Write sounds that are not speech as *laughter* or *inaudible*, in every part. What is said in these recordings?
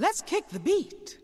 Let's kick the beat.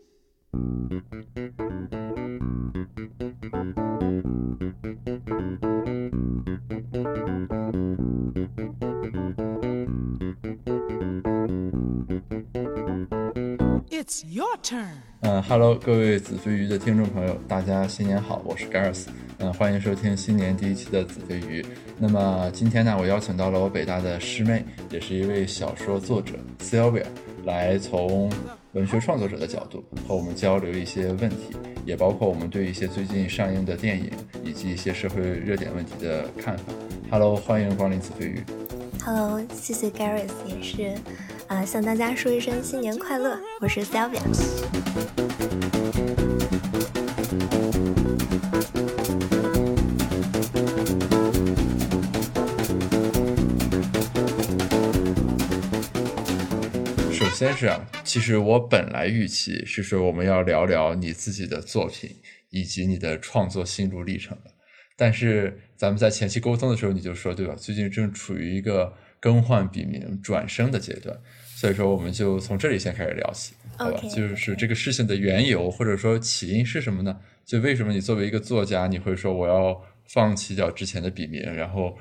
It's your turn. 嗯，Hello，，各位子非鱼的听众朋友，大家新年好，我是 Gareth，嗯，欢迎收听新年第一期的子非鱼。那么今天呢，我邀请到了我北大的师妹，也是一位小说作者 Sylvia，来从文学创作者的角度和我们交流一些问题，也包括我们对一些最近上映的电影以及一些社会热点问题的看法。Hello，欢迎光临紫飞鱼。Hello，谢谢 Gareth，也是啊、向大家说一声新年快乐，我是 Sylvia。先是啊，其实我本来预期是说我们要聊聊你自己的作品以及你的创作心路历程的，但是咱们在前期沟通的时候你就说对吧？最近正处于一个更换笔名、转生的阶段，所以说我们就从这里先开始聊起，好吧就是这个事情的缘由或者说起因是什么呢？就为什么你作为一个作家，你会说我要放弃掉之前的笔名，然后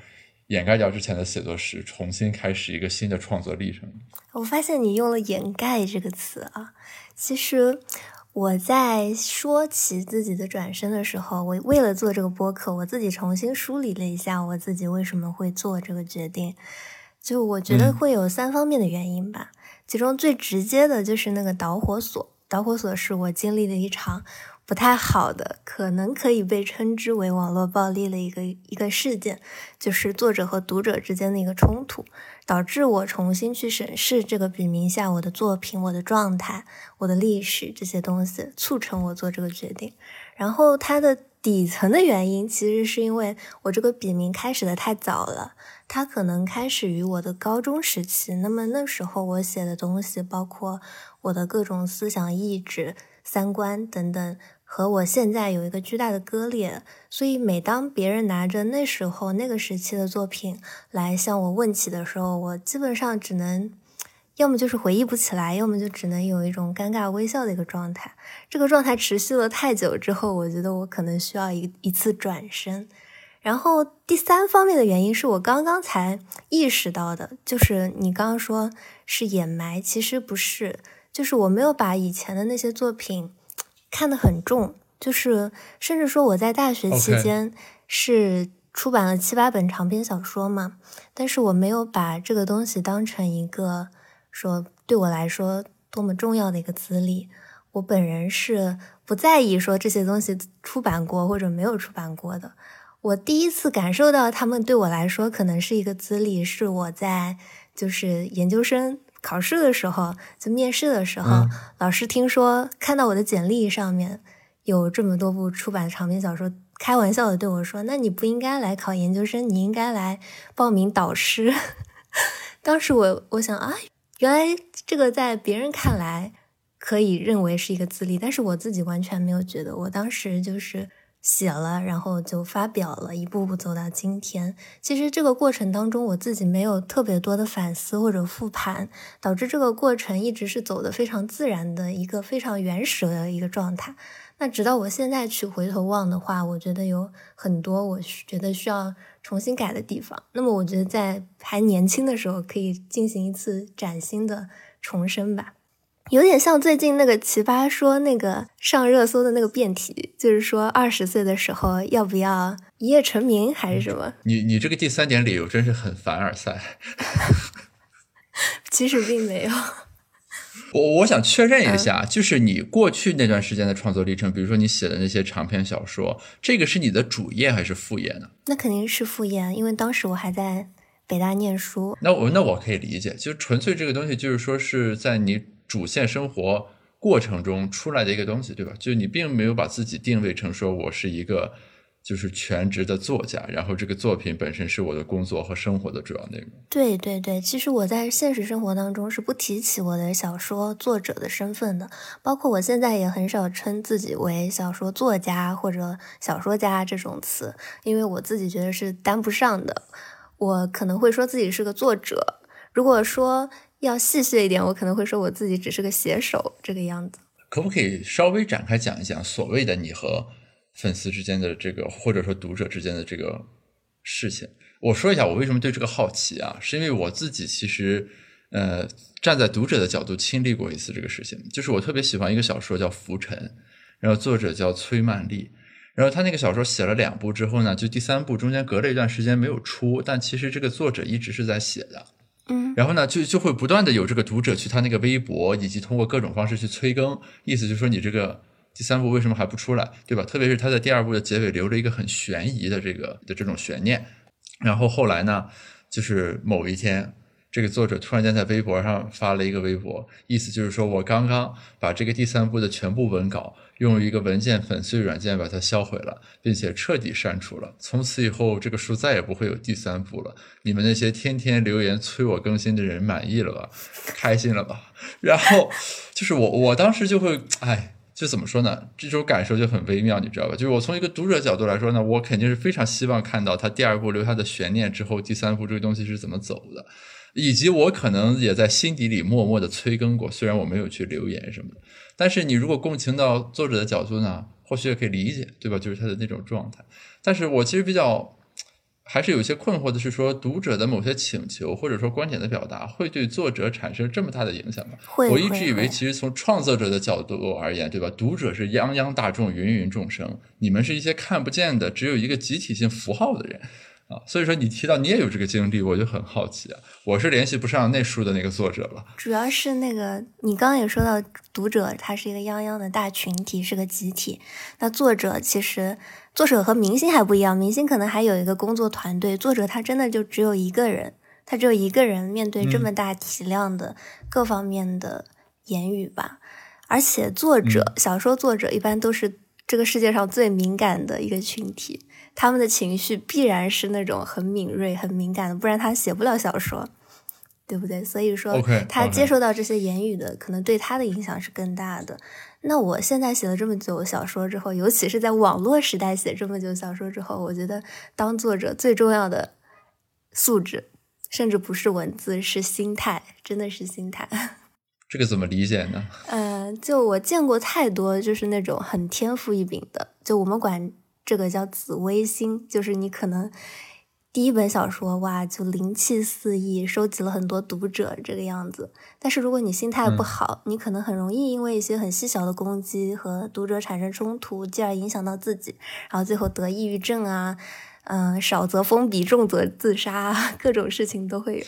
掩盖掉之前的写作史，重新开始一个新的创作历程？我发现你用了“掩盖”这个词啊，其实我在说起自己的转身的时候，我为了做这个播客，我自己重新梳理了一下我自己为什么会做这个决定。就我觉得嗯会有三方面的原因吧，其中最直接的就是那个导火索。导火索是我经历了一场不太好的，可能可以被称之为网络暴力的一个一个事件，就是作者和读者之间的一个冲突。导致我重新去审视这个笔名下我的作品、我的状态、我的历史这些东西，促成我做这个决定。然后它的底层的原因，其实是因为我这个笔名开始的太早了，它可能开始于我的高中时期。那么那时候我写的东西，包括我的各种思想意志、三观等等，和我现在有一个巨大的割裂。所以每当别人拿着那时候那个时期的作品，来向我问起的时候，我基本上只能，要么就是回忆不起来，要么就只能有一种尴尬微笑的一个状态。这个状态持续了太久之后，我觉得我可能需要一一次转身。然后第三方面的原因是我刚刚才意识到的，就是你刚刚说是掩埋，其实不是，就是我没有把以前的那些作品看得很重，就是甚至说我在大学期间是出版了七八本长篇小说嘛，但是我没有把这个东西当成一个说对我来说多么重要的一个资历。我本人是不在意说这些东西出版过或者没有出版过的。我第一次感受到他们对我来说可能是一个资历，是我在就是研究生考试的时候，就面试的时候，嗯老师听说看到我的简历上面有这么多部出版的长篇小说，开玩笑的对我说：“那你不应该来考研究生，你应该来报名导师。”当时我我想啊，原来这个在别人看来可以认为是一个资历，但是我自己完全没有觉得。我当时就是写了，然后就发表了，一步步走到今天。其实这个过程当中，我自己没有特别多的反思或者复盘，导致这个过程一直是走的非常自然的一个非常原始的一个状态。那直到我现在去回头望的话，我觉得有很多我觉得需要重新改的地方。那么我觉得在还年轻的时候，可以进行一次崭新的重生吧。有点像最近那个奇葩说那个上热搜的那个辩题，就是说二十岁的时候要不要一夜成名还是什么？你你这个第三点理由真是很凡尔赛。*laughs* 其实并没有。我我想确认一下，嗯就是你过去那段时间的创作历程，比如说你写的那些长篇小说，这个是你的主业还是副业呢？那肯定是副业，因为当时我还在北大念书。那我那我可以理解，就纯粹这个东西就是说是在你主线生活过程中出来的一个东西，对吧？就你并没有把自己定位成说我是一个就是全职的作家，然后这个作品本身是我的工作和生活的主要内容。对对对，其实我在现实生活当中是不提起我的小说作者的身份的，包括我现在也很少称自己为小说作家或者小说家这种词，因为我自己觉得是担不上的。我可能会说自己是个作者。如果说要细谑一点，我可能会说我自己只是个写手这个样子。可不可以稍微展开讲一讲所谓的你和粉丝之间的这个，或者说读者之间的这个事情？我说一下我为什么对这个好奇啊，是因为我自己其实呃站在读者的角度亲历过一次这个事情，就是我特别喜欢一个小说叫《浮沉》，然后作者叫崔曼丽。然后他那个小说写了两部之后呢，就第三部中间隔了一段时间没有出，但其实这个作者一直是在写的，嗯，然后呢，就就会不断的有这个读者去他那个微博，以及通过各种方式去催更，意思就是说你这个第三部为什么还不出来，对吧？特别是他在第二部的结尾留着一个很悬疑的这个的这种悬念，然后后来呢，就是某一天。这个作者突然间在微博上发了一个微博，意思就是说我刚刚把这个第三部的全部文稿用一个文件粉碎软件把它销毁了，并且彻底删除了。从此以后，这个书再也不会有第三部了。你们那些天天留言催我更新的人满意了吧？开心了吧？*laughs* 然后就是我，我当时就会，哎，就怎么说呢？这种感受就很微妙，你知道吧？就是我从一个读者角度来说呢，我肯定是非常希望看到他第二部留下的悬念之后，第三部这个东西是怎么走的。以及我可能也在心底里默默的催更过，虽然我没有去留言什么的，但是你如果共情到作者的角度呢，或许也可以理解，对吧？就是他的那种状态。但是我其实比较还是有些困惑的是，说读者的某些请求或者说观点的表达，会对作者产生这么大的影响吗？会。我一直以为，其实从创作者的角度而言，对吧？读者是泱泱大众、芸芸众生，你们是一些看不见的、只有一个集体性符号的人。啊，所以说你提到你也有这个经历，我就很好奇啊。我是联系不上那书的那个作者了，主要是那个你刚刚也说到，读者他是一个泱泱的大群体，是个集体。那作者其实作者和明星还不一样，明星可能还有一个工作团队，作者他真的就只有一个人，他只有一个人面对这么大体量的各方面的言语吧。而且作者小说作者一般都是这个世界上最敏感的一个群体。他们的情绪必然是那种很敏锐、很敏感的，不然他写不了小说，对不对？所以说，他接受到这些言语的，可能对他的影响是更大的。那我现在写了这么久小说之后，尤其是在网络时代写这么久小说之后，我觉得当作者最重要的素质，甚至不是文字，是心态，真的是心态。*laughs* 这个怎么理解呢？嗯，就我见过太多，就是那种很天赋异禀的，就我们管。这个叫紫微星，就是你可能第一本小说哇就灵气四溢，收集了很多读者这个样子。但是如果你心态不好，你可能很容易因为一些很细小的攻击和读者产生冲突，进而影响到自己，然后最后得抑郁症啊，嗯，少则封笔，重则自杀，各种事情都会有。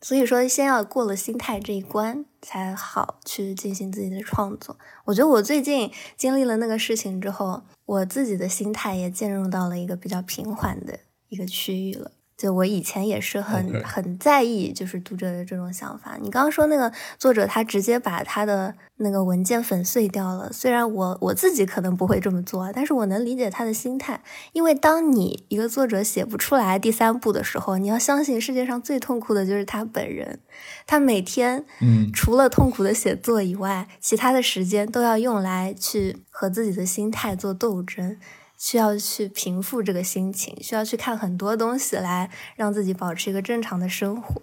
所以说，先要过了心态这一关，才好去进行自己的创作。我觉得我最近经历了那个事情之后，我自己的心态也进入到了一个比较平缓的一个区域了。就我以前也是很很在意，就是读者的这种想法。你刚刚说那个作者，他直接把他的那个文件粉碎掉了。虽然我我自己可能不会这么做，但是我能理解他的心态。因为当你一个作者写不出来第三部的时候，你要相信世界上最痛苦的就是他本人。他每天，嗯，除了痛苦的写作以外，其他的时间都要用来去和自己的心态做斗争。需要去平复这个心情，需要去看很多东西来让自己保持一个正常的生活。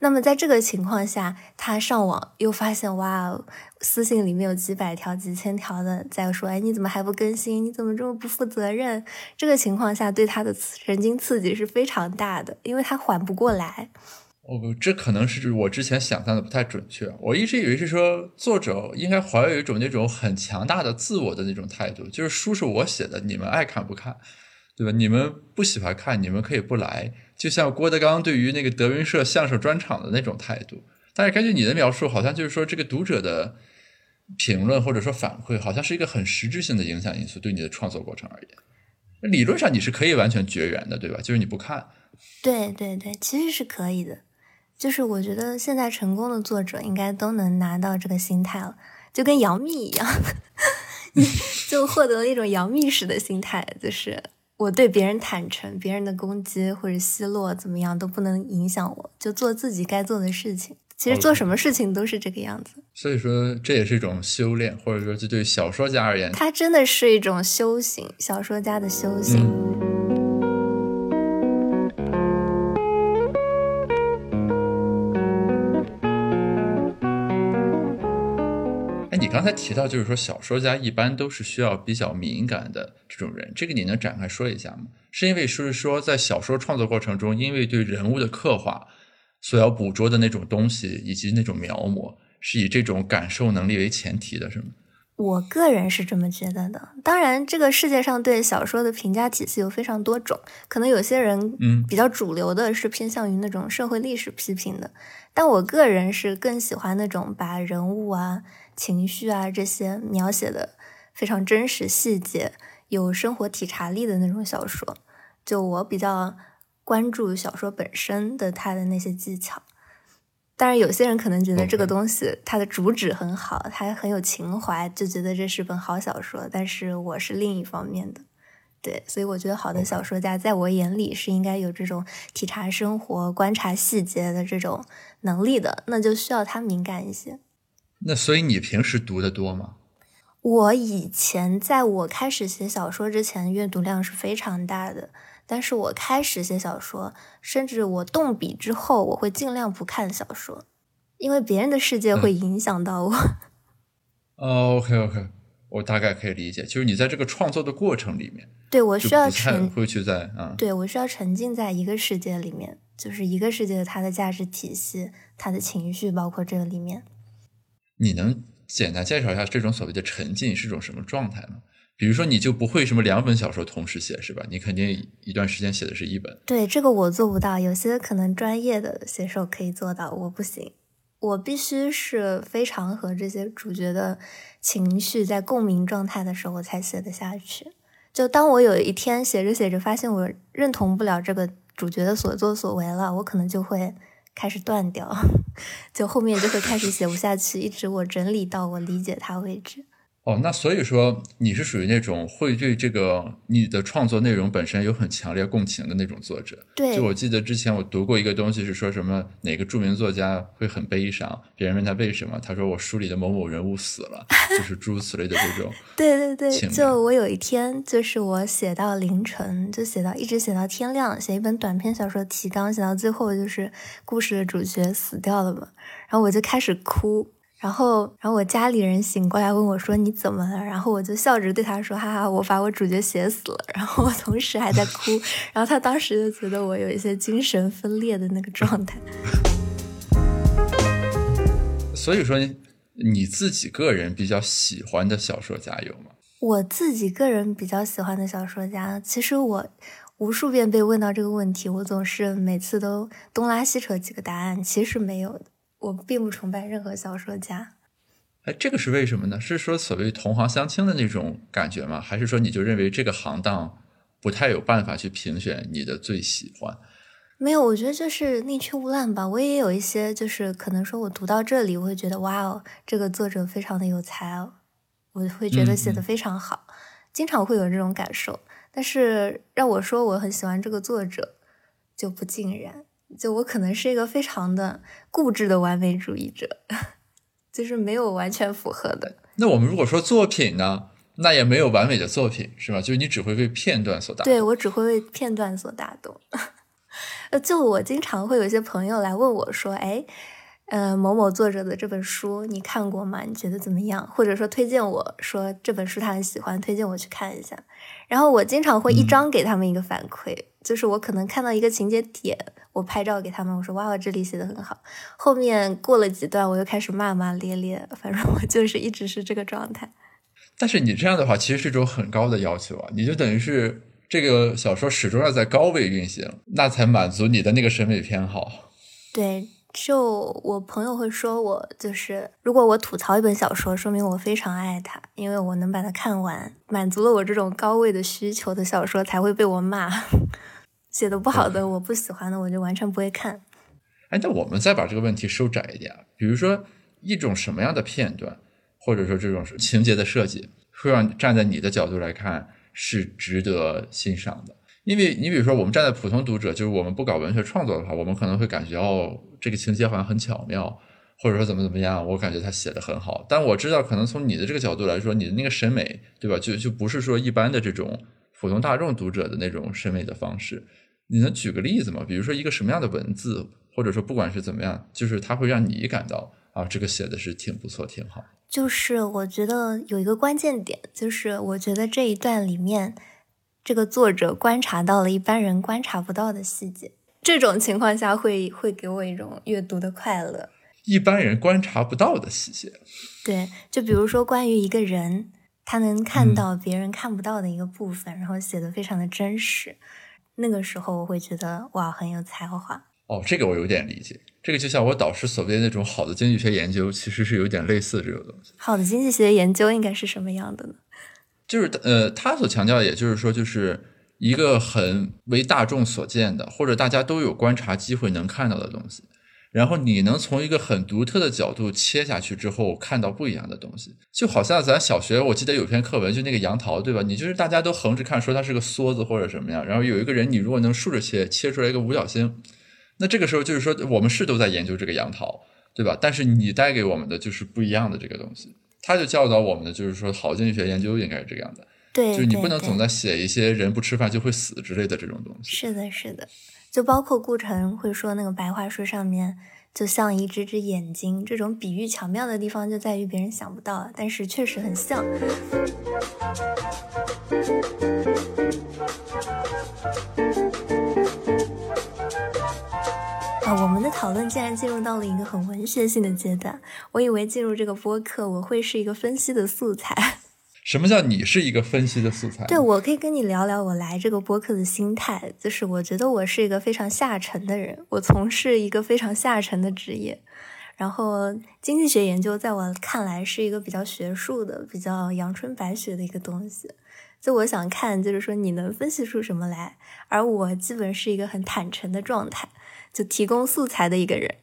那么在这个情况下，他上网又发现，哇，私信里面有几百条、几千条的在说，哎，你怎么还不更新？你怎么这么不负责任？这个情况下，对他的神经刺激是非常大的，因为他缓不过来。哦，这可能是我之前想象的不太准确。我一直以为是说作者应该怀有一种那种很强大的自我的那种态度，就是书是我写的，你们爱看不看，对吧？你们不喜欢看，你们可以不来。就像郭德纲对于那个德云社相声专场的那种态度。但是根据你的描述，好像就是说这个读者的评论或者说反馈，好像是一个很实质性的影响因素，对你的创作过程而言，理论上你是可以完全绝缘的，对吧？就是你不看。对对对，其实是可以的。就是我觉得现在成功的作者应该都能拿到这个心态了，就跟杨幂一样，*laughs* *laughs* 就获得了一种杨幂式的心态，就是我对别人坦诚，别人的攻击或者奚落怎么样都不能影响我，就做自己该做的事情。其实做什么事情都是这个样子。所以说这也是一种修炼，或者说这对小说家而言，它真的是一种修行，小说家的修行。哎，刚才提到就是说小说家一般都是需要比较敏感的这种人，这个你能展开说一下吗？是因为是说在小说创作过程中，因为对人物的刻画所要捕捉的那种东西以及那种描摹，是以这种感受能力为前提的，是吗？我个人是这么觉得的。当然，这个世界上对小说的评价体系有非常多种，可能有些人嗯比较主流的是偏向于那种社会历史批评的，但我个人是更喜欢那种把人物啊、情绪啊这些描写的非常真实、细节、有生活体察力的那种小说。就我比较关注小说本身的它的那些技巧。当然，有些人可能觉得这个东西它的主旨很好，它很有情怀，就觉得这是本好小说。但是我是另一方面的，对，所以我觉得好的小说家在我眼里是应该有这种体察生活、观察细节的这种能力的，那就需要他敏感一些。那所以你平时读的多吗？我以前在我开始写小说之前，阅读量是非常大的。但是我开始写小说，甚至我动笔之后，我会尽量不看小说，因为别人的世界会影响到我。哦，OK OK，我大概可以理解，就是你在这个创作的过程里面，对我需要沉，会去在啊，对我需要沉浸在一个世界里面，就是一个世界的它的价值体系、它的情绪，包括这个里面。你能简单介绍一下这种所谓的沉浸是种什么状态吗？比如说，你就不会什么两本小说同时写是吧？你肯定一段时间写的是一本。对这个我做不到，有些可能专业的写手可以做到，我不行。我必须是非常和这些主角的情绪在共鸣状态的时候，我才写得下去。就当我有一天写着写着，发现我认同不了这个主角的所作所为了，我可能就会开始断掉，*laughs* 就后面就会开始写不下去，一直我整理到我理解它为止。哦，那所以说你是属于那种会对这个你的创作内容本身有很强烈共情的那种作者。对，就我记得之前我读过一个东西，是说什么哪个著名作家会很悲伤，别人问他为什么，他说我书里的某某人物死了，就是诸如此类的这种。*laughs* 对对对，就我有一天，就是我写到凌晨，就写到一直写到天亮，写一本短篇小说提纲，写到最后就是故事的主角死掉了嘛，然后我就开始哭，然后然后我家里人醒过来问我说你怎么了，然后我就笑着对他说哈哈，我把我主角写死了，然后我同时还在哭，*laughs* 然后他当时就觉得我有一些精神分裂的那个状态。*laughs* 所以说，你自己个人比较喜欢的小说家有吗？我自己个人比较喜欢的小说家，其实我无数遍被问到这个问题，我总是每次都东拉西扯几个答案，其实没有的。我并不崇拜任何小说家，哎，这个是为什么呢？是说所谓同行相亲的那种感觉吗？还是说你就认为这个行当不太有办法去评选你的最喜欢？没有。我觉得就是宁缺毋滥吧。我也有一些，就是可能说我读到这里，我会觉得哇哦，这个作者非常的有才哦，我会觉得写的非常好，经常会有这种感受。但是让我说我很喜欢这个作者，就不尽然。就我可能是一个非常的固执的完美主义者，*laughs* 就是没有完全符合的。那我们如果说作品呢，那也没有完美的作品，是吧？就是你只会被片段所打动。对我只会为片段所打动。*laughs* 呃，就我经常会有一些朋友来问我说：“哎，呃，某某作者的这本书你看过吗？你觉得怎么样？”或者说推荐我说这本书他很喜欢，推荐我去看一下。然后我经常会一张给他们一个反馈，就是我可能看到一个情节点，我拍照给他们，我说：“哇，哇这里写的很好。”后面过了几段，我又开始骂骂咧咧，反正我就是一直是这个状态。但是你这样的话，其实是一种很高的要求啊！你就等于是这个小说始终要在高位运行，那才满足你的那个审美偏好。对，就我朋友会说我就是，如果我吐槽一本小说，说明我非常爱它，因为我能把它看完，满足了我这种高位的需求的小说才会被我骂。*laughs* 写的不好的，我不喜欢的，我就完全不会看。哎，那我们再把这个问题收窄一点，比如说一种什么样的片段，或者说这种情节的设计，会让站在你的角度来看是值得欣赏的。因为你比如说，我们站在普通读者，就是我们不搞文学创作的话，我们可能会感觉哦，这个情节好像很巧妙，或者说怎么怎么样，我感觉他写的很好。但我知道，可能从你的这个角度来说，你的那个审美，对吧？就就不是说一般的这种普通大众读者的那种审美的方式。你能举个例子吗？比如说一个什么样的文字，或者说不管是怎么样，就是它会让你感到啊，这个写的是挺不错、挺好。就是我觉得有一个关键点，就是我觉得这一段里面，这个作者观察到了一般人观察不到的细节，这种情况下会会给我一种阅读的快乐。一般人观察不到的细节，对，就比如说关于一个人，他能看到别人看不到的一个部分，然后写的非常的真实，那个时候我会觉得哇，很有才华。哦，这个我有点理解。这个就像我导师所谓的那种好的经济学研究，其实是有点类似这种东西。好的经济学研究应该是什么样的呢？就是呃，他所强调，也就是说，就是一个很为大众所见的，或者大家都有观察机会能看到的东西。然后你能从一个很独特的角度切下去之后，看到不一样的东西。就好像咱小学，我记得有篇课文，就那个杨桃，对吧？你就是大家都横着看，说它是个梭子或者什么样。然后有一个人，你如果能竖着切，切出来一个五角星。那这个时候就是说，我们是都在研究这个杨桃，对吧？但是你带给我们的就是不一样的这个东西。他就教导我们的就是说，好经济学研究应该是这样的，对，就是你不能总在写一些人不吃饭就会死之类的这种东西。是的，是的，就包括顾城会说那个白桦树上面就像一只只眼睛，这种比喻巧妙的地方就在于别人想不到，但是确实很像。我们的讨论竟然进入到了一个很文学性的阶段。我以为进入这个播客，我会是一个分析的素材。*laughs* 什么叫你是一个分析的素材？对，我可以跟你聊聊我来这个播客的心态。就是我觉得我是一个非常下沉的人，我从事一个非常下沉的职业。然后经济学研究在我看来是一个比较学术的、比较阳春白雪的一个东西。就我想看，就是说你能分析出什么来，而我基本是一个很坦诚的状态。就提供素材的一个人，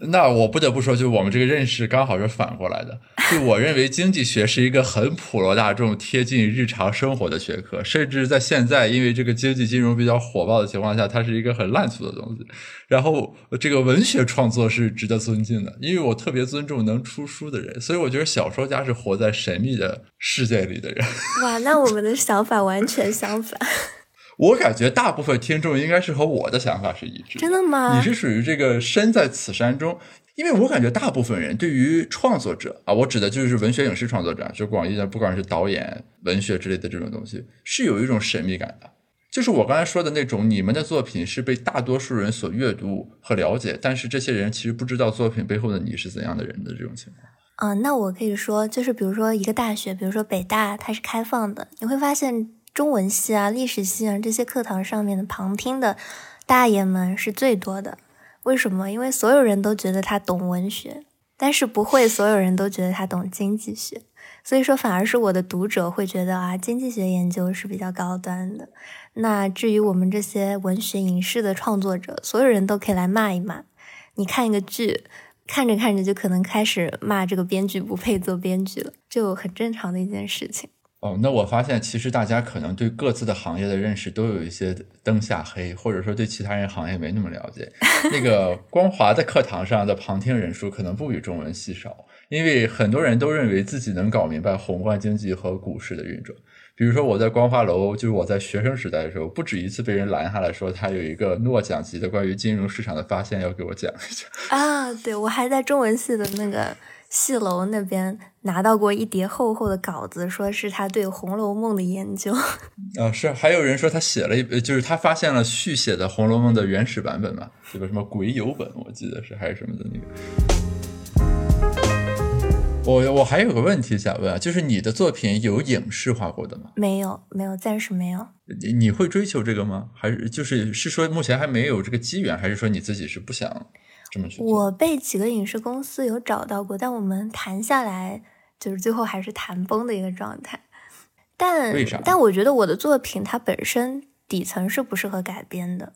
那我不得不说，就我们这个认识刚好是反过来的。*laughs* 就我认为经济学是一个很普罗大众、贴近日常生活的学科，甚至在现在，因为这个经济金融比较火爆的情况下，它是一个很烂俗的东西。然后，这个文学创作是值得尊敬的，因为我特别尊重能出书的人，所以我觉得小说家是活在神秘的世界里的人。哇，那我们的想法完全相反。我感觉大部分听众应该是和我的想法是一致。真的吗？你是属于这个身在此山中，因为我感觉大部分人对于创作者啊，我指的就是文学影视创作者，就广义的，不管是导演、文学之类的这种东西，是有一种神秘感的。就是我刚才说的那种，你们的作品是被大多数人所阅读和了解，但是这些人其实不知道作品背后的你是怎样的人的这种情况。嗯，那我可以说，就是比如说一个大学，比如说北大，它是开放的，你会发现。中文系啊、历史系啊这些课堂上面的旁听的大爷们是最多的。为什么？因为所有人都觉得他懂文学，但是不会所有人都觉得他懂经济学。所以说，反而是我的读者会觉得啊，经济学研究是比较高端的。那至于我们这些文学影视的创作者，所有人都可以来骂一骂。你看一个剧，看着看着就可能开始骂这个编剧不配做编剧了，就很正常的一件事情。哦，那我发现其实大家可能对各自的行业的认识都有一些灯下黑，或者说对其他人行业没那么了解。那个 *laughs* 光华的课堂上的旁听人数可能不比中文系少，因为很多人都认为自己能搞明白宏观经济和股市的运转。比如说我在光华楼，就是我在学生时代的时候，不止一次被人拦下来说他有一个诺奖级的关于金融市场的发现要给我讲一下。啊，对我还在中文系的那个。戏楼那边拿到过一叠厚厚的稿子，说是他对《红楼梦》的研究。*laughs* 啊，是还有人说他写了一，就是他发现了续写的《红楼梦》的原始版本嘛？这个什么鬼友本，我记得是还是什么的那个。我我还有个问题想问啊，就是你的作品有影视化过的吗？没有，没有，暂时没有。你你会追求这个吗？还是就是是说目前还没有这个机缘，还是说你自己是不想？我被几个影视公司有找到过，但我们谈下来就是最后还是谈崩的一个状态。但？但我觉得我的作品它本身底层是不适合改编的。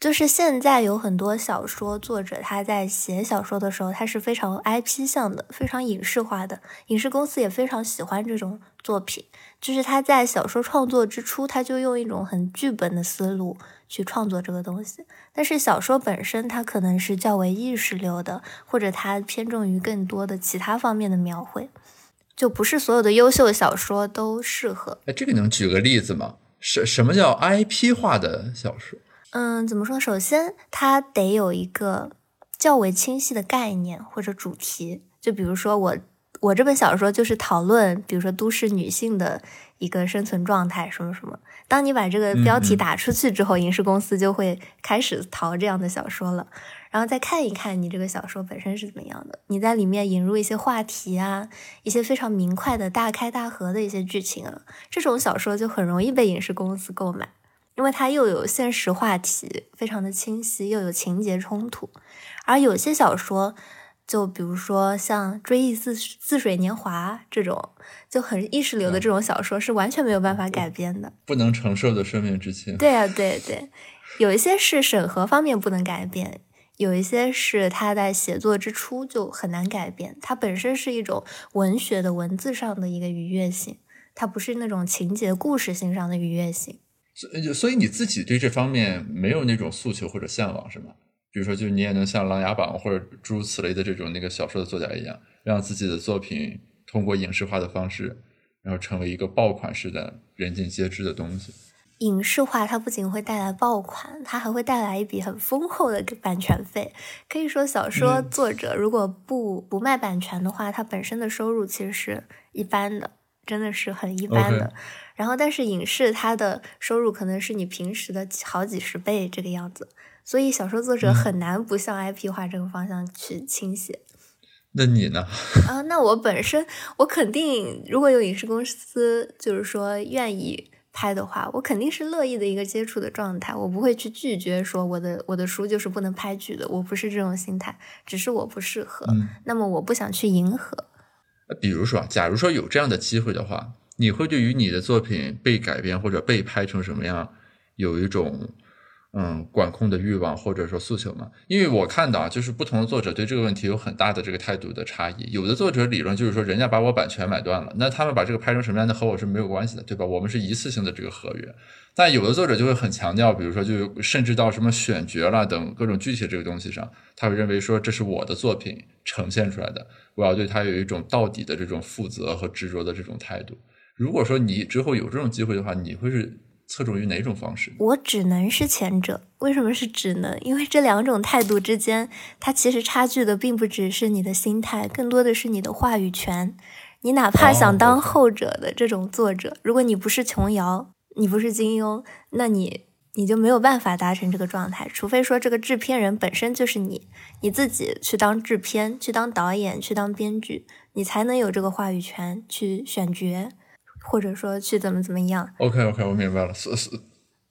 就是现在有很多小说作者，他在写小说的时候，他是非常 IP 向的，非常影视化的。影视公司也非常喜欢这种作品。就是他在小说创作之初，他就用一种很剧本的思路去创作这个东西。但是小说本身，它可能是较为意识流的，或者它偏重于更多的其他方面的描绘，就不是所有的优秀小说都适合。哎，这个能举个例子吗？什什么叫 IP 化的小说？嗯，怎么说？首先，它得有一个较为清晰的概念或者主题。就比如说，我我这本小说就是讨论，比如说都市女性的一个生存状态，什么什么。当你把这个标题打出去之后，影视公司就会开始淘这样的小说了，然后再看一看你这个小说本身是怎么样的，你在里面引入一些话题啊，一些非常明快的大开大合的一些剧情啊，这种小说就很容易被影视公司购买，因为它又有现实话题，非常的清晰，又有情节冲突，而有些小说。就比如说像《追忆似似水年华》这种就很意识流的这种小说，是完全没有办法改编的，不能承受的生命之轻。对啊，对对，有一些是审核方面不能改变，有一些是他在写作之初就很难改变。它本身是一种文学的文字上的一个愉悦性，它不是那种情节故事性上的愉悦性。所所以你自己对这方面没有那种诉求或者向往，是吗？比如说，就你也能像《琅琊榜》或者诸如此类的这种那个小说的作家一样，让自己的作品通过影视化的方式，然后成为一个爆款式的人尽皆知的东西。影视化它不仅会带来爆款，它还会带来一笔很丰厚的版权费。可以说，小说作者如果不不卖版权的话，他本身的收入其实是一般的，真的是很一般的。然后，但是影视它的收入可能是你平时的好几十倍这个样子。所以小说作者很难不向 IP 化这个方向去倾斜。那你呢？*laughs* 啊，那我本身我肯定，如果有影视公司就是说愿意拍的话，我肯定是乐意的一个接触的状态。我不会去拒绝说我的我的书就是不能拍剧的，我不是这种心态，只是我不适合。那么我不想去迎合。比如说，假如说有这样的机会的话，你会对于你的作品被改编或者被拍成什么样有一种？嗯，管控的欲望或者说诉求嘛，因为我看到啊，就是不同的作者对这个问题有很大的这个态度的差异。有的作者理论就是说，人家把我版权买断了，那他们把这个拍成什么样的和我是没有关系的，对吧？我们是一次性的这个合约。但有的作者就会很强调，比如说，就甚至到什么选角了等各种具体这个东西上，他会认为说这是我的作品呈现出来的，我要对他有一种到底的这种负责和执着的这种态度。如果说你之后有这种机会的话，你会是？侧重于哪种方式？我只能是前者。为什么是只能？因为这两种态度之间，它其实差距的并不只是你的心态，更多的是你的话语权。你哪怕想当后者的这种作者，如果你不是琼瑶，你不是金庸，那你你就没有办法达成这个状态。除非说这个制片人本身就是你，你自己去当制片，去当导演，去当编剧，你才能有这个话语权去选角。或者说去怎么怎么样？OK OK，我明白了。所所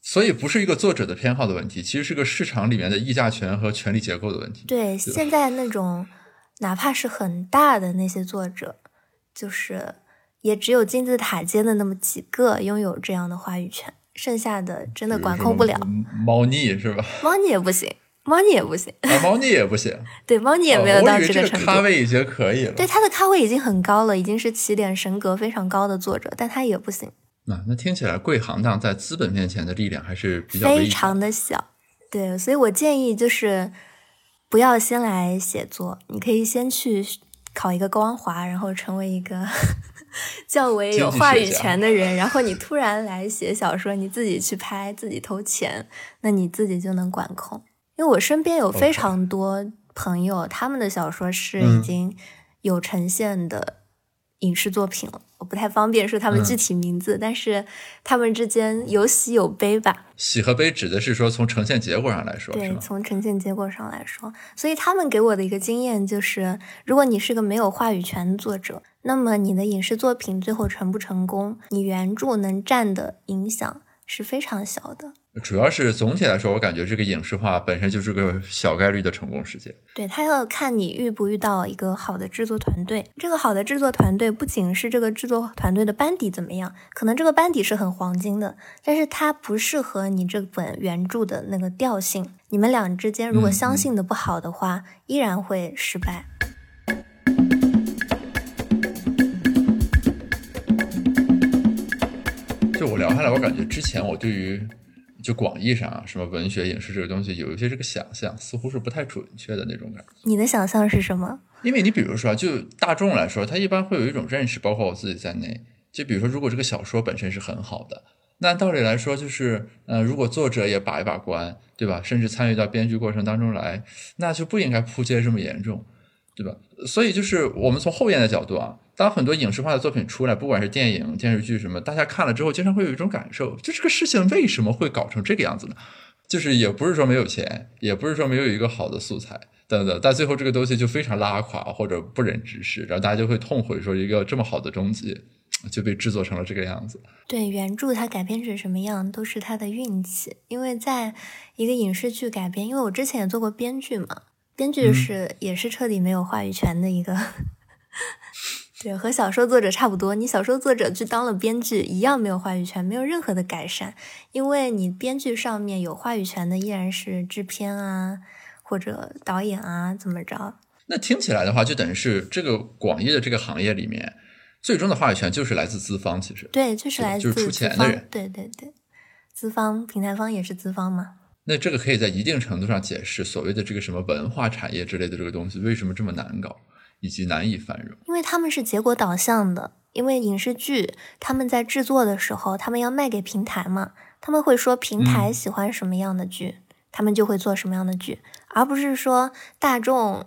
所以不是一个作者的偏好的问题，其实是个市场里面的议价权和权力结构的问题。对，现在那种哪怕是很大的那些作者，就是也只有金字塔尖的那么几个拥有这样的话语权，剩下的真的管控不了。猫腻是吧？猫腻也不行。猫腻也不行，猫腻也不行。对，猫腻也没有到这个程度。咖位已经可以了。对，他的咖位已经很高了，已经是起点神格非常高的作者，但他也不行。那那听起来贵行当在资本面前的力量还是比较非常的小。对，所以我建议就是不要先来写作，你可以先去考一个光华，然后成为一个 *laughs* 较为有话语权的人，然后你突然来写小说，你自己去拍，自己投钱，那你自己就能管控。因为我身边有非常多朋友，他们的小说是已经有呈现的影视作品了。我不太方便说他们具体名字，但是他们之间有喜有悲吧。喜和悲指的是说从呈现结果上来说，对，从呈现结果上来说。所以他们给我的一个经验就是，如果你是个没有话语权的作者，那么你的影视作品最后成不成功，你原著能占的影响是非常小的。主要是总体来说，我感觉这个影视化本身就是个小概率的成功事件。对它要看你遇不遇到一个好的制作团队。这个好的制作团队不仅是这个制作团队的班底怎么样，可能这个班底是很黄金的，但是它不适合你这本原著的那个调性。你们俩之间如果相信的不好的话，依然会失败。聊下来，我感觉之前我对于。就广义上啊，什么文学、影视这个东西，有一些这个想象，似乎是不太准确的那种感觉。你的想象是什么？因为你比如说，就大众来说，他一般会有一种认识，包括我自己在内。就比如说，如果这个小说本身是很好的，那按道理来说，就是，呃，如果作者也把一把关，对吧？甚至参与到编剧过程当中来，那就不应该扑街这么严重。对吧？所以就是我们从后边的角度啊，当很多影视化的作品出来，不管是电影、电视剧什么，大家看了之后，经常会有一种感受，就这个事情为什么会搞成这个样子呢？就是也不是说没有钱，也不是说没有一个好的素材等等，但最后这个东西就非常拉垮或者不忍直视，然后大家就会痛悔说一个这么好的终极就被制作成了这个样子。对原著它改编成什么样都是它的运气，因为在一个影视剧改编，因为我之前也做过编剧嘛。编剧是也是彻底没有话语权的一个，*laughs* 对，和小说作者差不多。你小说作者去当了编剧，一样没有话语权，没有任何的改善。因为你编剧上面有话语权的依然是制片啊，或者导演啊，怎么着？那听起来的话，就等于是这个广义的这个行业里面，最终的话语权就是来自资方，其实对，就是来自就是出钱的人，对对对，资方平台方也是资方嘛。那这个可以在一定程度上解释所谓的这个什么文化产业之类的这个东西为什么这么难搞，以及难以繁荣。因为他们是结果导向的，因为影视剧他们在制作的时候，他们要卖给平台嘛，他们会说平台喜欢什么样的剧，他们就会做什么样的剧，而不是说大众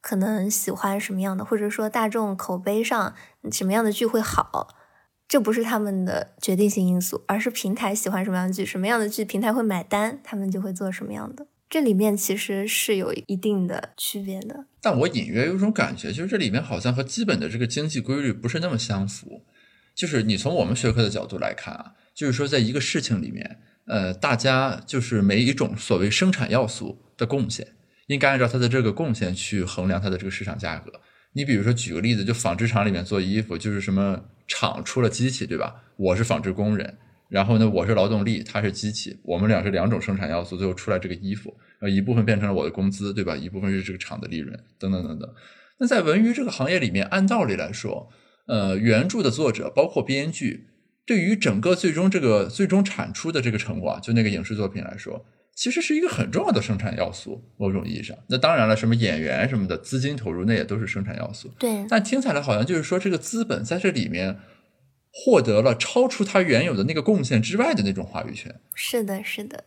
可能喜欢什么样的，或者说大众口碑上什么样的剧会好。这不是他们的决定性因素，而是平台喜欢什么样的剧，什么样的剧平台会买单，他们就会做什么样的。这里面其实是有一定的区别的。但我隐约有种感觉，就是这里面好像和基本的这个经济规律不是那么相符。就是你从我们学科的角度来看啊，就是说在一个事情里面，呃，大家就是每一种所谓生产要素的贡献，应该按照它的这个贡献去衡量它的这个市场价格。你比如说举个例子，就纺织厂里面做衣服，就是什么。厂出了机器，对吧？我是纺织工人，然后呢，我是劳动力，他是机器，我们俩是两种生产要素，最后出来这个衣服，呃，一部分变成了我的工资，对吧？一部分是这个厂的利润，等等等等。那在文娱这个行业里面，按道理来说，呃，原著的作者包括编剧，对于整个最终这个最终产出的这个成果，就那个影视作品来说。其实是一个很重要的生产要素，某种意义上。那当然了，什么演员什么的，资金投入那也都是生产要素。对。但听起来好像就是说，这个资本在这里面获得了超出它原有的那个贡献之外的那种话语权。是的，是的。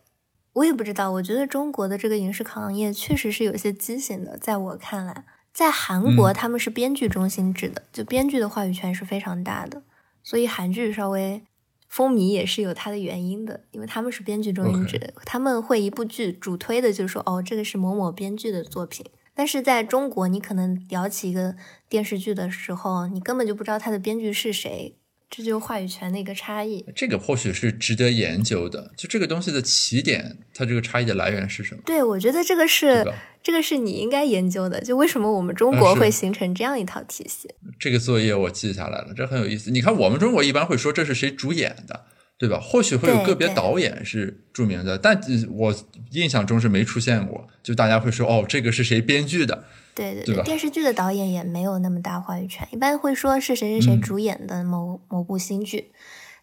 我也不知道，我觉得中国的这个影视行业确实是有些畸形的。在我看来，在韩国他们是编剧中心制的，就编剧的话语权是非常大的，所以韩剧稍微。风靡也是有它的原因的，因为他们是编剧中心制，他们会一部剧主推的，就是说，哦，这个是某某编剧的作品。但是在中国，你可能聊起一个电视剧的时候，你根本就不知道他的编剧是谁。这就是话语权的一个差异，这个或许是值得研究的。就这个东西的起点，它这个差异的来源是什么？对，我觉得这个是这个是你应该研究的。就为什么我们中国会形成这样一套体系？这个作业我记下来了，这很有意思。你看，我们中国一般会说这是谁主演的，对吧？或许会有个别导演是著名的，但我印象中是没出现过。就大家会说，哦，这个是谁编剧的？对对对，电视剧的导演也没有那么大话语权，一般会说是谁谁谁主演的某某部新剧，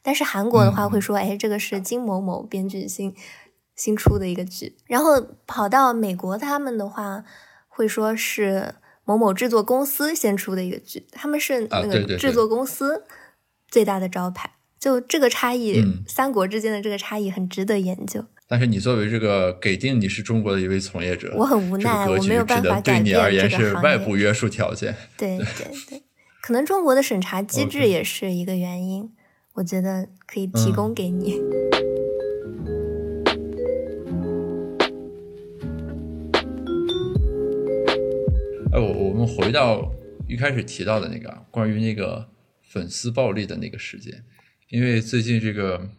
但是韩国的话会说，哎，这个是金某某编剧新新出的一个剧，然后跑到美国，他们的话会说是某某制作公司先出的一个剧，他们是那个制作公司最大的招牌，就这个差异，三国之间的这个差异很值得研究。但是你作为这个给定你是中国的一位从业者，我很无奈，我没有办法改变对你而言是外部约束条件。对 *laughs* 对对，可能中国的审查机制也是一个原因，我觉得可以提供给你。哎，我我们回到一开始提到的那个关于那个粉丝暴力的那个事件，因为最近这个。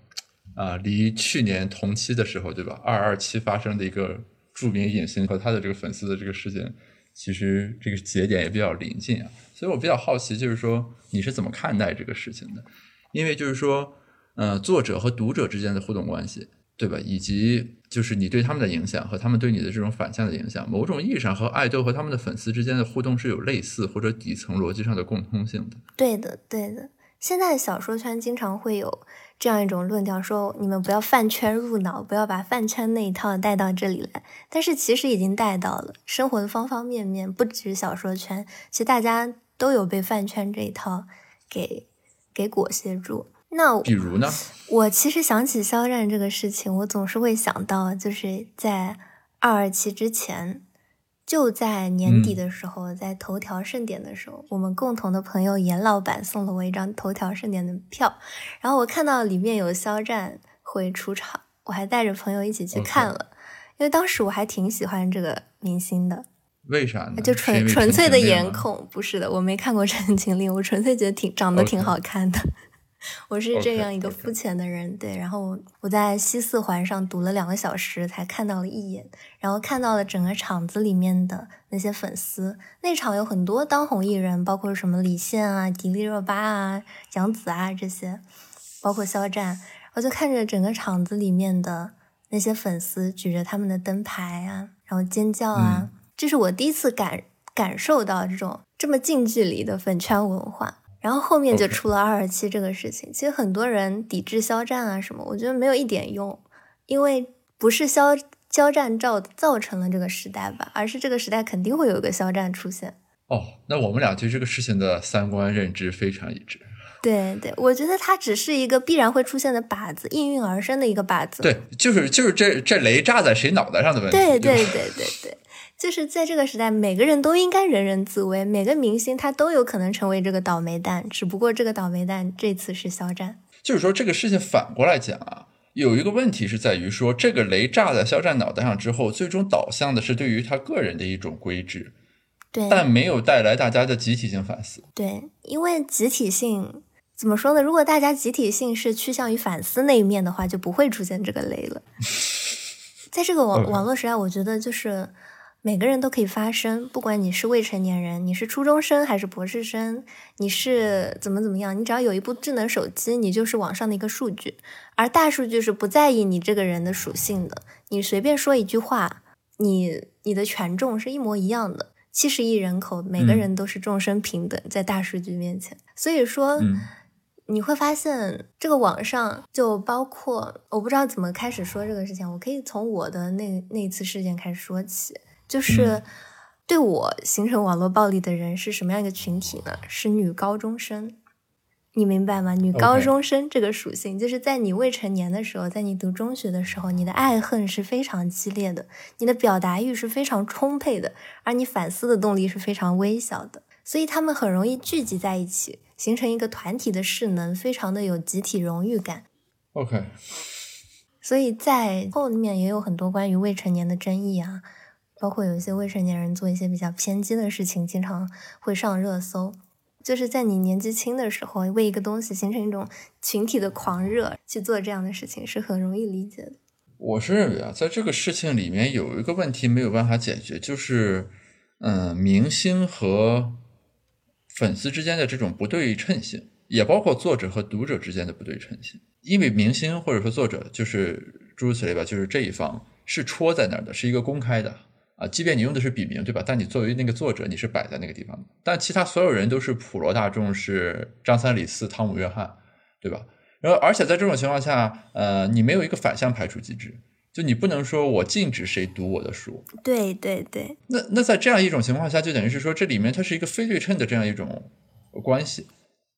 啊，离去年同期的时候，对吧？二二七发生的一个著名影星和他的这个粉丝的这个事件，其实这个节点也比较临近啊。所以我比较好奇，就是说你是怎么看待这个事情的？因为就是说，呃，作者和读者之间的互动关系，对吧？以及就是你对他们的影响和他们对你的这种反向的影响，某种意义上和爱豆和他们的粉丝之间的互动是有类似或者底层逻辑上的共通性的。对的，对的。现在小说圈经常会有。这样一种论调说，你们不要饭圈入脑，不要把饭圈那一套带到这里来。但是其实已经带到了生活的方方面面，不止小说圈，其实大家都有被饭圈这一套给给裹挟住。那比如呢？我其实想起肖战这个事情，我总是会想到，就是在二二七之前，就在年底的时候，在头条盛典的时候，我们共同的朋友严老板送了我一张头条盛典的票，然后我看到里面有肖战会出场，我还带着朋友一起去看了因为当时我还挺喜欢这个明星的。为啥呢？就纯纯粹的颜控，不是的，我没看过《陈情令》，我纯粹觉得挺长得挺好看的。*laughs* 我是这样一个肤浅的人，对。然后我在西四环上堵了两个小时才看到了一眼，然后看到了整个场子里面的那些粉丝。那场有很多当红艺人，包括什么李现啊、迪丽热巴啊、杨紫啊这些，包括肖战。我就看着整个场子里面的那些粉丝举着他们的灯牌啊，然后尖叫啊，这是我第一次感感受到这种这么近距离的粉圈文化。然后后面就出了二十七这个事情，其实很多人抵制肖战啊什么，我觉得没有一点用，因为不是肖肖战造造成了这个时代吧，而是这个时代肯定会有一个肖战出现。哦，那我们俩对这个事情的三观认知非常一致。对对，我觉得它只是一个必然会出现的靶子，应运而生的一个靶子。对，就是就是这这雷炸在谁脑袋上的问题。对对对对对。就是在这个时代，每个人都应该人人自危。每个明星他都有可能成为这个倒霉蛋，只不过这个倒霉蛋这次是肖战。就是说，这个事情反过来讲啊，有一个问题是在于说，这个雷炸在肖战脑袋上之后，最终导向的是对于他个人的一种规制，对，但没有带来大家的集体性反思。对，因为集体性怎么说呢？如果大家集体性是趋向于反思那一面的话，就不会出现这个雷了。*laughs* 在这个网网络时代，我觉得就是。每个人都可以发声，不管你是未成年人，你是初中生还是博士生，你是怎么怎么样，你只要有一部智能手机，你就是网上的一个数据。而大数据是不在意你这个人的属性的，你随便说一句话，你你的权重是一模一样的。七十亿人口，每个人都是众生平等，在大数据面前。所以说，你会发现这个网上就包括，我不知道怎么开始说这个事情，我可以从我的那那次事件开始说起。就是对我形成网络暴力的人是什么样一个群体呢？是女高中生，你明白吗？女高中生这个属性，就是在你未成年的时候，在你读中学的时候，你的爱恨是非常激烈的，你的表达欲是非常充沛的，而你反思的动力是非常微小的，所以他们很容易聚集在一起，形成一个团体的势能，非常的有集体荣誉感。OK，所以在后面也有很多关于未成年的争议啊。包括有一些未成年人做一些比较偏激的事情，经常会上热搜。就是在你年纪轻的时候，为一个东西形成一种群体的狂热，去做这样的事情是很容易理解的。我是认为啊，在这个事情里面有一个问题没有办法解决，就是嗯，明星和粉丝之间的这种不对称性，也包括作者和读者之间的不对称性。因为明星或者说作者，就是诸如此类吧，就是这一方是戳在那儿的，是一个公开的。啊，即便你用的是笔名，对吧？但你作为那个作者，你是摆在那个地方的。但其他所有人都是普罗大众，是张三李四汤姆约翰，对吧？然后，而且在这种情况下，呃，你没有一个反向排除机制，就你不能说我禁止谁读我的书。对对对。那那在这样一种情况下，就等于是说，这里面它是一个非对称的这样一种关系。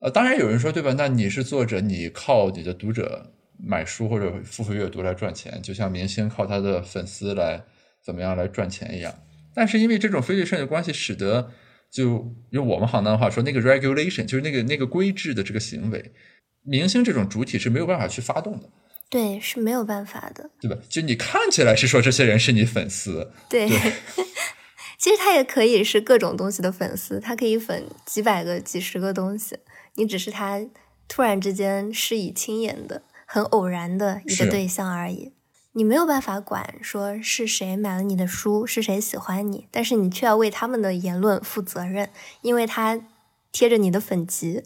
呃，当然有人说，对吧？那你是作者，你靠你的读者买书或者付费阅读来赚钱，就像明星靠他的粉丝来。怎么样来赚钱一样，但是因为这种非对称的关系，使得就用我们行当的话说，那个 regulation 就是那个那个规制的这个行为，明星这种主体是没有办法去发动的。对，是没有办法的，对吧？就你看起来是说这些人是你粉丝，对，*laughs* 其实他也可以是各种东西的粉丝，他可以粉几百个、几十个东西，你只是他突然之间施以亲眼的、很偶然的一个对象而已。你没有办法管说是谁买了你的书，是谁喜欢你，但是你却要为他们的言论负责任，因为他贴着你的粉籍。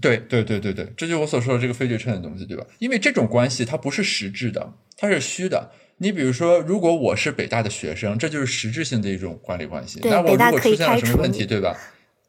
对对对对对，这就是我所说的这个非对称的东西，对吧？因为这种关系它不是实质的，它是虚的。你比如说，如果我是北大的学生，这就是实质性的一种管理关系。那我如果出现了什么问题，对吧？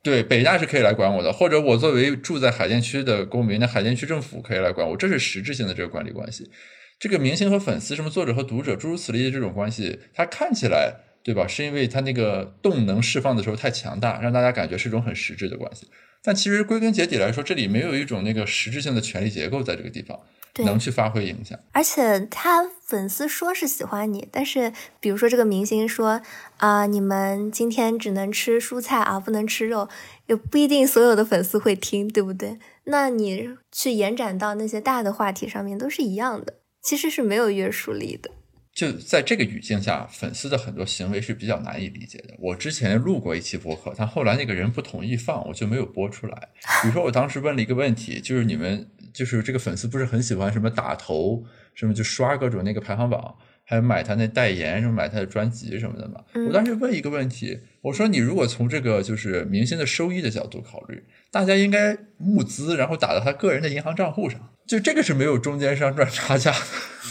对，北大是可以来管我的，或者我作为住在海淀区的公民，那海淀区政府可以来管我，这是实质性的这个管理关系。这个明星和粉丝，什么作者和读者，诸如此类的这种关系，它看起来对吧？是因为它那个动能释放的时候太强大，让大家感觉是一种很实质的关系。但其实归根结底来说，这里没有一种那个实质性的权力结构在这个地方。对能去发挥影响。而且他粉丝说是喜欢你，但是比如说这个明星说啊、你们今天只能吃蔬菜啊，不能吃肉，也不一定所有的粉丝会听，对不对？那你去延展到那些大的话题上面都是一样的，其实是没有约束力的。就在这个语境下，粉丝的很多行为是比较难以理解的。我之前录过一期播客，但后来那个人不同意放，我就没有播出来。比如说，我当时问了一个问题，就是你们就是这个粉丝不是很喜欢什么打头，什么就刷各种那个排行榜，还有买他那代言，什么买他的专辑什么的嘛。嗯我当时问一个问题，我说你如果从这个就是明星的收益的角度考虑，大家应该募资，然后打到他个人的银行账户上，就这个是没有中间商赚差价的。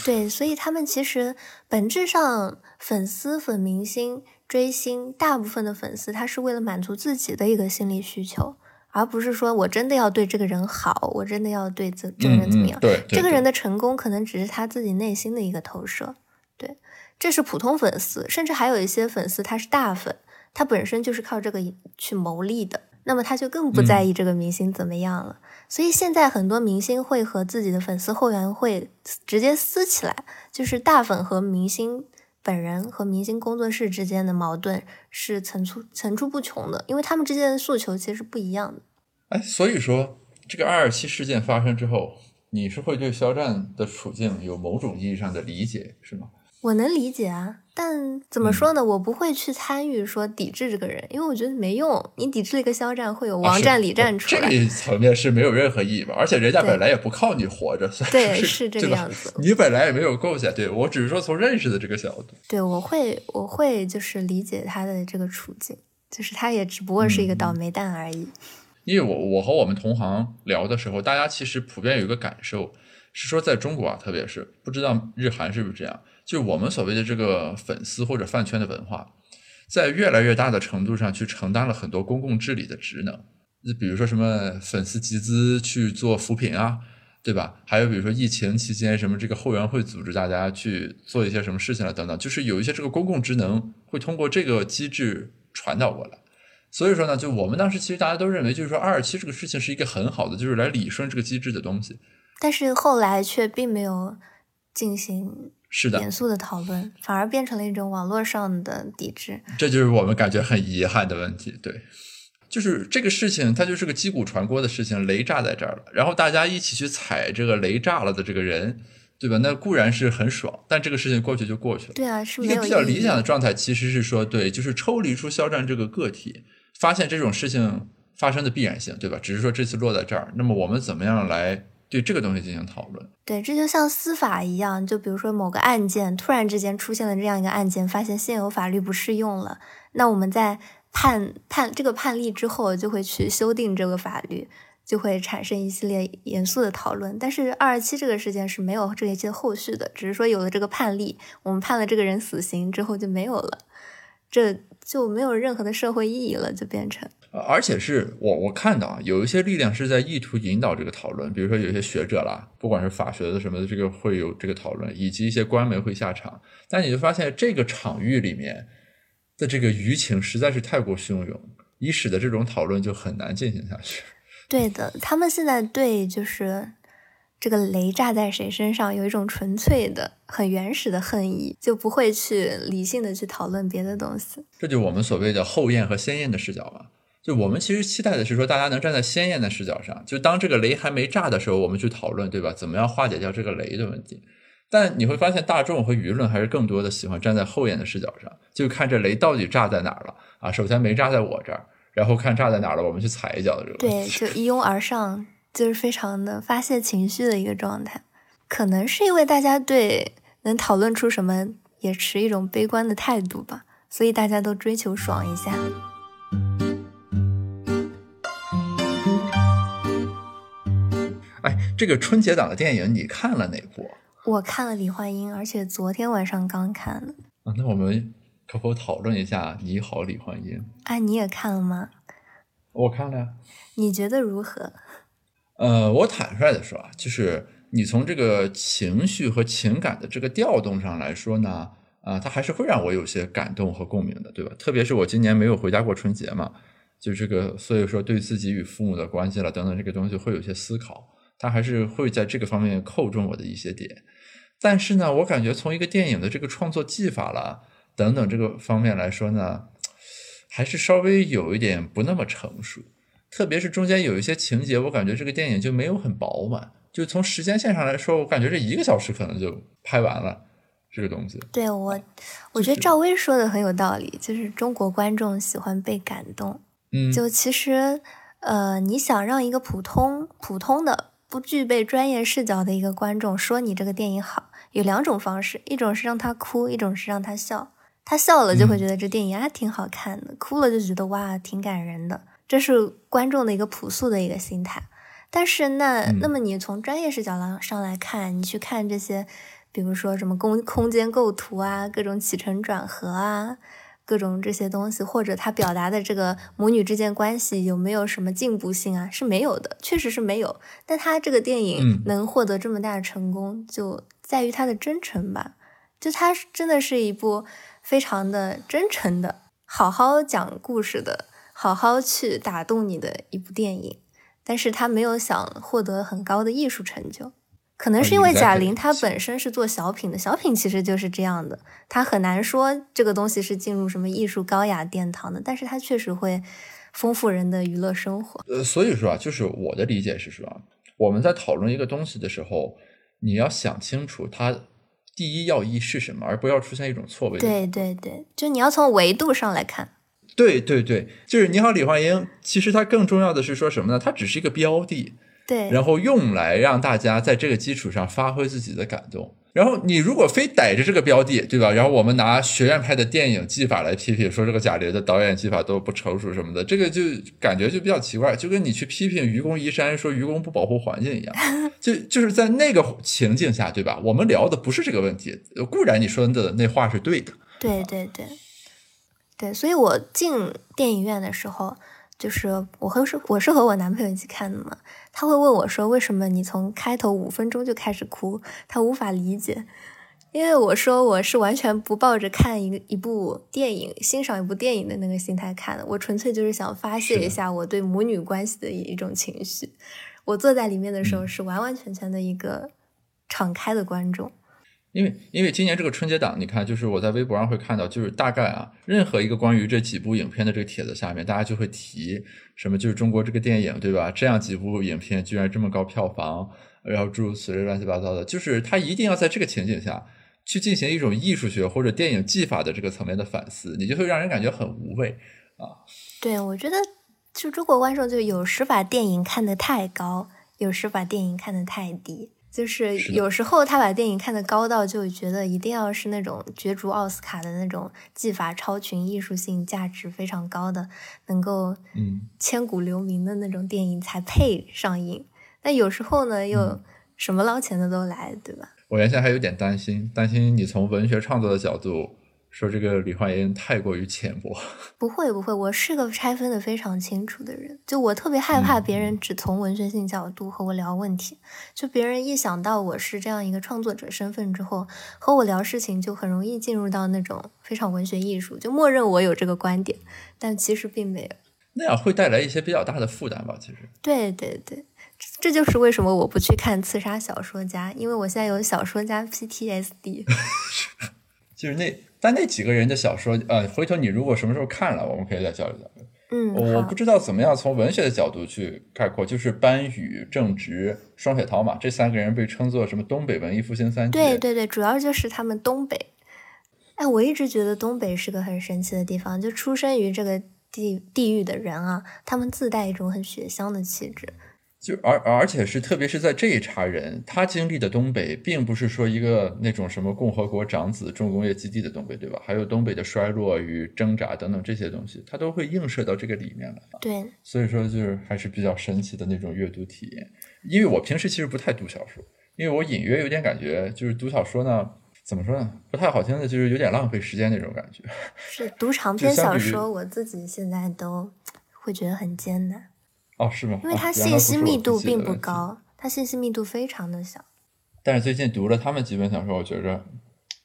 对，所以他们其实本质上，粉丝、粉明星、追星，大部分的粉丝他是为了满足自己的一个心理需求，而不是说我真的要对这个人好，我真的要对这这个人怎么样。嗯、对，对对这个人的成功可能只是他自己内心的一个投射。对，这是普通粉丝，甚至还有一些粉丝他是大粉，他本身就是靠这个去牟利的，那么他就更不在意这个明星怎么样了。所以现在很多明星会和自己的粉丝后援会直接撕起来，就是大粉和明星本人和明星工作室之间的矛盾是层出层出不穷的，因为他们之间的诉求其实不一样的。哎，所以说这个二二七事件发生之后，你是会对肖战的处境有某种意义上的理解，是吗？我能理解啊，但怎么说呢？我不会去参与说抵制这个人，因为我觉得没用。你抵制了一个肖战，会有王战、李战出来。这个层面是没有任何意义吧？而且人家本来也不靠你活着，对是是这个样子你本来也没有贡献，对我只是说从认识的这个角度。对，我会，我会就是理解他的这个处境，就是他也只不过是一个倒霉蛋而已。因为我我和我们同行聊的时候，大家其实普遍有一个感受是说，在中国啊，特别是不知道日韩是不是这样，就我们所谓的这个粉丝或者饭圈的文化，在越来越大的程度上去承担了很多公共治理的职能。就比如说什么粉丝集资去做扶贫啊，对吧？还有比如说疫情期间什么这个后援会组织大家去做一些什么事情了等等，就是有一些这个公共职能会通过这个机制传导过来。所以说呢，就我们当时其实大家都认为，就是说二二七这个事情是一个很好的，就是来理顺这个机制的东西。但是后来却并没有进行是的，严肃的讨论，反而变成了一种网络上的抵制。这就是我们感觉很遗憾的问题。对，就是这个事情，它就是个击鼓传锅的事情，雷炸在这儿了，然后大家一起去踩这个雷炸了的这个人，对吧？那固然是很爽，但这个事情过去就过去了。对啊，是一没有意义个比较理想的状态其实是说，对，就是抽离出肖战这个个体，发现这种事情发生的必然性，对吧？只是说这次落在这儿，那么我们怎么样来对这个东西进行讨论？对，这就像司法一样，就比如说某个案件突然之间出现了这样一个案件，发现现有法律不适用了，那我们在判判这个判例之后，就会去修订这个法律，就会产生一系列严肃的讨论。但是二二七这个事件是没有这一些后续的，只是说有了这个判例，我们判了这个人死刑之后就没有了，这就没有任何的社会意义了，就变成。呃而且是我我看到啊，有一些力量是在意图引导这个讨论，比如说有一些学者啦，不管是法学的什么的，这个会有这个讨论，以及一些官媒会下场。但你就发现这个场域里面的这个舆情实在是太过汹涌，以使得这种讨论就很难进行下去。*laughs* 对的，他们现在对就是这个雷炸在谁身上有一种纯粹的、很原始的恨意，就不会去理性的去讨论别的东西。这就是我们所谓的后验和先验的视角吧。就我们其实期待的是说，大家能站在鲜艳的视角上，就当这个雷还没炸的时候，我们去讨论，对吧？怎么样化解掉这个雷的问题？但你会发现，大众和舆论还是更多的喜欢站在后验的视角上，就看这雷到底炸在哪儿了啊？首先没炸在我这儿，然后看炸在哪儿了，我们去踩一脚的这个对，就一拥而上，就是非常的发泄情绪的一个状态。可能是因为大家对能讨论出什么也持一种悲观的态度吧，所以大家都追求爽一下。这个春节档的电影你看了哪部我看了《李焕英》，而且昨天晚上刚看的。啊？那我们可否讨论一下《你好，李焕英》？哎，你也看了吗？我看了呀。你觉得如何？呃，我坦率的说啊，就是你从这个情绪和情感的这个调动上来说呢，啊、它还是会让我有些感动和共鸣的，对吧？特别是我今年没有回家过春节嘛，就这个，所以说对自己与父母的关系了等等这个东西会有些思考，它还是会在这个方面扣中我的一些点。但是呢，我感觉从一个电影的这个创作技法啦等等这个方面来说呢，还是稍微有一点不那么成熟。特别是中间有一些情节，我感觉这个电影就没有很饱满。就从时间线上来说，我感觉这一个小时可能就拍完了这个东西。对我，我觉得赵薇说的很有道理，就是中国观众喜欢被感动。嗯，就其实，呃，你想让一个普通普通的、不具备专业视角的一个观众说你这个电影好，有两种方式，一种是让他哭，一种是让他笑。他笑了就会觉得这电影啊挺好看的，哭了就觉得哇挺感人的。这是观众的一个朴素的一个心态。但是那那么你从专业视角上上来看，你去看这些，比如说什么空空间构图啊，各种起承转合啊。各种这些东西，或者他表达的这个母女之间关系有没有什么进步性啊？是没有的，确实是没有。但他这个电影能获得这么大的成功，就在于他的真诚吧。就他真的是一部非常的真诚的，好好讲故事的，好好去打动你的一部电影。但是他没有想获得很高的艺术成就。可能是因为贾玲她本身是做小品的，小品其实就是这样的，她很难说这个东西是进入什么艺术高雅殿堂的，但是它确实会丰富人的娱乐生活。呃，所以说啊，就是我的理解是说，我们在讨论一个东西的时候，你要想清楚它第一要义是什么，而不要出现一种错位。对对对，就你要从维度上来看。对对对，就是你好，李焕英。其实它更重要的是说什么呢？它只是一个标的。对，然后用来让大家在这个基础上发挥自己的感动。然后你如果非逮着这个标的，对吧？然后我们拿学院派的电影技法来批评，说这个贾玲的导演技法都不成熟什么的，这个就感觉就比较奇怪，就跟你去批评愚公移山，说愚公不保护环境一样。*laughs* 就就是在那个情境下，对吧？我们聊的不是这个问题。固然你说的那话是对的，对对对对。所以我进电影院的时候。就是我和是我是和我男朋友一起看的嘛，他会问我说：“为什么你从开头五分钟就开始哭？”他无法理解，因为我说我是完全不抱着看一个一部电影、欣赏一部电影的那个心态看的，我纯粹就是想发泄一下我对母女关系的一种情绪。我坐在里面的时候是完完全全的一个敞开的观众。因为因为今年这个春节档，你看，就是我在微博上会看到，就是大概啊，任何一个关于这几部影片的这个帖子下面，大家就会提什么，就是中国这个电影，对吧？这样几部影片居然这么高票房，然后诸如此类乱七八糟的，就是他一定要在这个情景下去进行一种艺术学或者电影技法的这个层面的反思，你就会让人感觉很无味啊。对，我觉得就中国观众就有时把电影看得太高，有时把电影看得太低。就是有时候他把电影看得高到就觉得一定要是那种角逐奥斯卡的那种技法超群、艺术性价值非常高的，能够嗯千古留名的那种电影才配上映。但有时候呢，又什么捞钱的都来，对吧？我原先还有点担心，担心你从文学创作的角度。说这个李焕英太过于浅薄，*laughs* 不会不会，我是个拆分的非常清楚的人。就我特别害怕别人只从文学性角度和我聊问题，就别人一想到我是这样一个创作者身份之后，和我聊事情就很容易进入到那种非常文学艺术，就默认我有这个观点，但其实并没有。那样会带来一些比较大的负担吧？其实，对对对，这就是为什么我不去看刺杀小说家，因为我现在有小说家 PTSD。*laughs* *laughs* 就是那。但那几个人的小说，呃，回头你如果什么时候看了，我们可以再交流交流。嗯，我不知道怎么样从文学的角度去概括，就是班宇、郑直、双雪涛嘛，这三个人被称作什么东北文艺复兴三杰。对对对，主要就是他们东北。哎，我一直觉得东北是个很神奇的地方，就出生于这个地地域的人啊，他们自带一种很雪乡的气质。就而而且是特别是在这一茬人，他经历的东北，并不是说一个那种什么共和国长子重工业基地的东北，对吧？还有东北的衰落与挣扎等等这些东西，他都会映射到这个里面来。对，所以说就是还是比较神奇的那种阅读体验。因为我平时其实不太读小说，因为我隐约有点感觉，就是读小说呢，怎么说呢？不太好听的，就是有点浪费时间那种感觉。是读长篇小说，我自己现在都会觉得很艰难。哦，是吗？因为它信息密度并不高，它信息密度非常的小。但是最近读了他们几本小说，我觉着，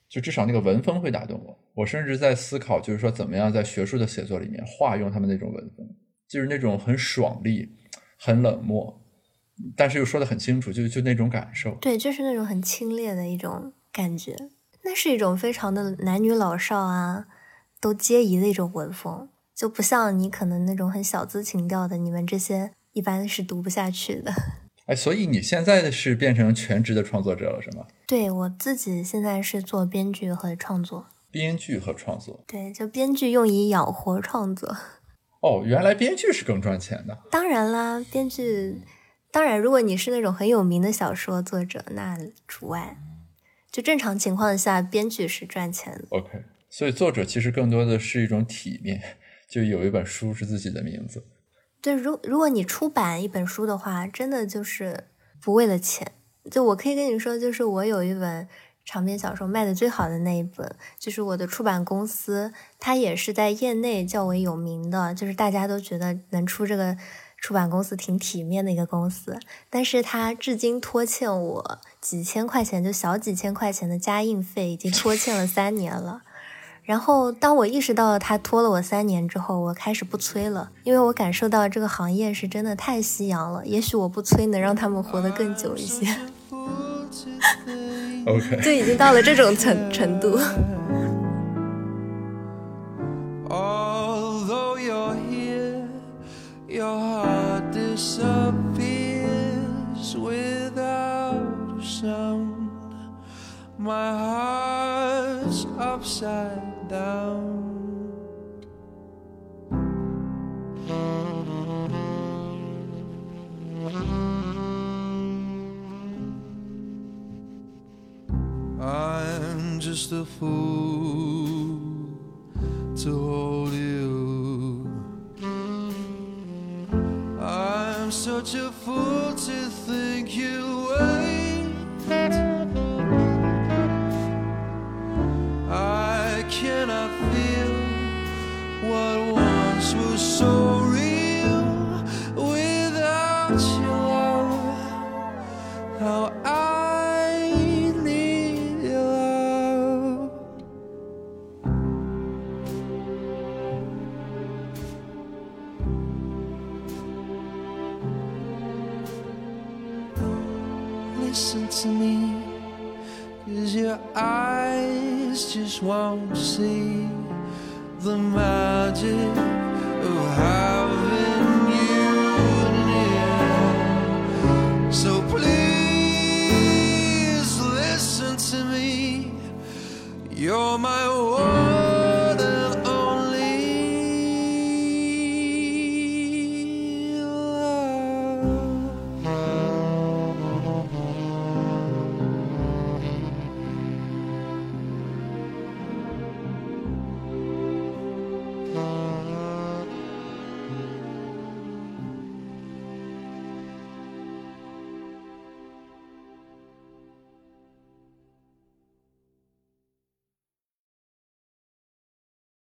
就至少那个文风会打动我。我甚至在思考，就是说怎么样在学术的写作里面化用他们那种文风，就是那种很爽利、很冷漠，但是又说的很清楚，就就那种感受。对，就是那种很清冽的一种感觉，那是一种非常的男女老少啊都皆宜的一种文风，就不像你可能那种很小资情调的，你们这些一般是读不下去的。*laughs* 哎，所以你现在是变成全职的创作者了，是吗？对我自己现在是做编剧和创作，编剧和创作。对，就编剧用以养活创作。*laughs* 哦，原来编剧是更赚钱的。当然啦，编剧，当然，如果你是那种很有名的小说作者，那除外。就正常情况下，编剧是赚钱的。OK，所以作者其实更多的是一种体面，就有一本书是自己的名字。对，如如果你出版一本书的话，真的就是不为了钱。就我可以跟你说，就是我有一本长篇小说卖的最好的那一本，就是我的出版公司，它也是在业内较为有名的，就是大家都觉得能出这个出版公司挺体面的一个公司，但是它至今拖欠我几千块钱，就小几千块钱的加印费，已经拖欠了三年了。然后，当我意识到他拖了我三年之后，我开始不催了，因为我感受到这个行业是真的太夕阳了。也许我不催能让他们活得更久一些。OK，就已经到了这种程程度。Although you're here, your heart disappears without a sound. My heart's upside just a fool to hold you. I'm such a fool to think you swamp sea.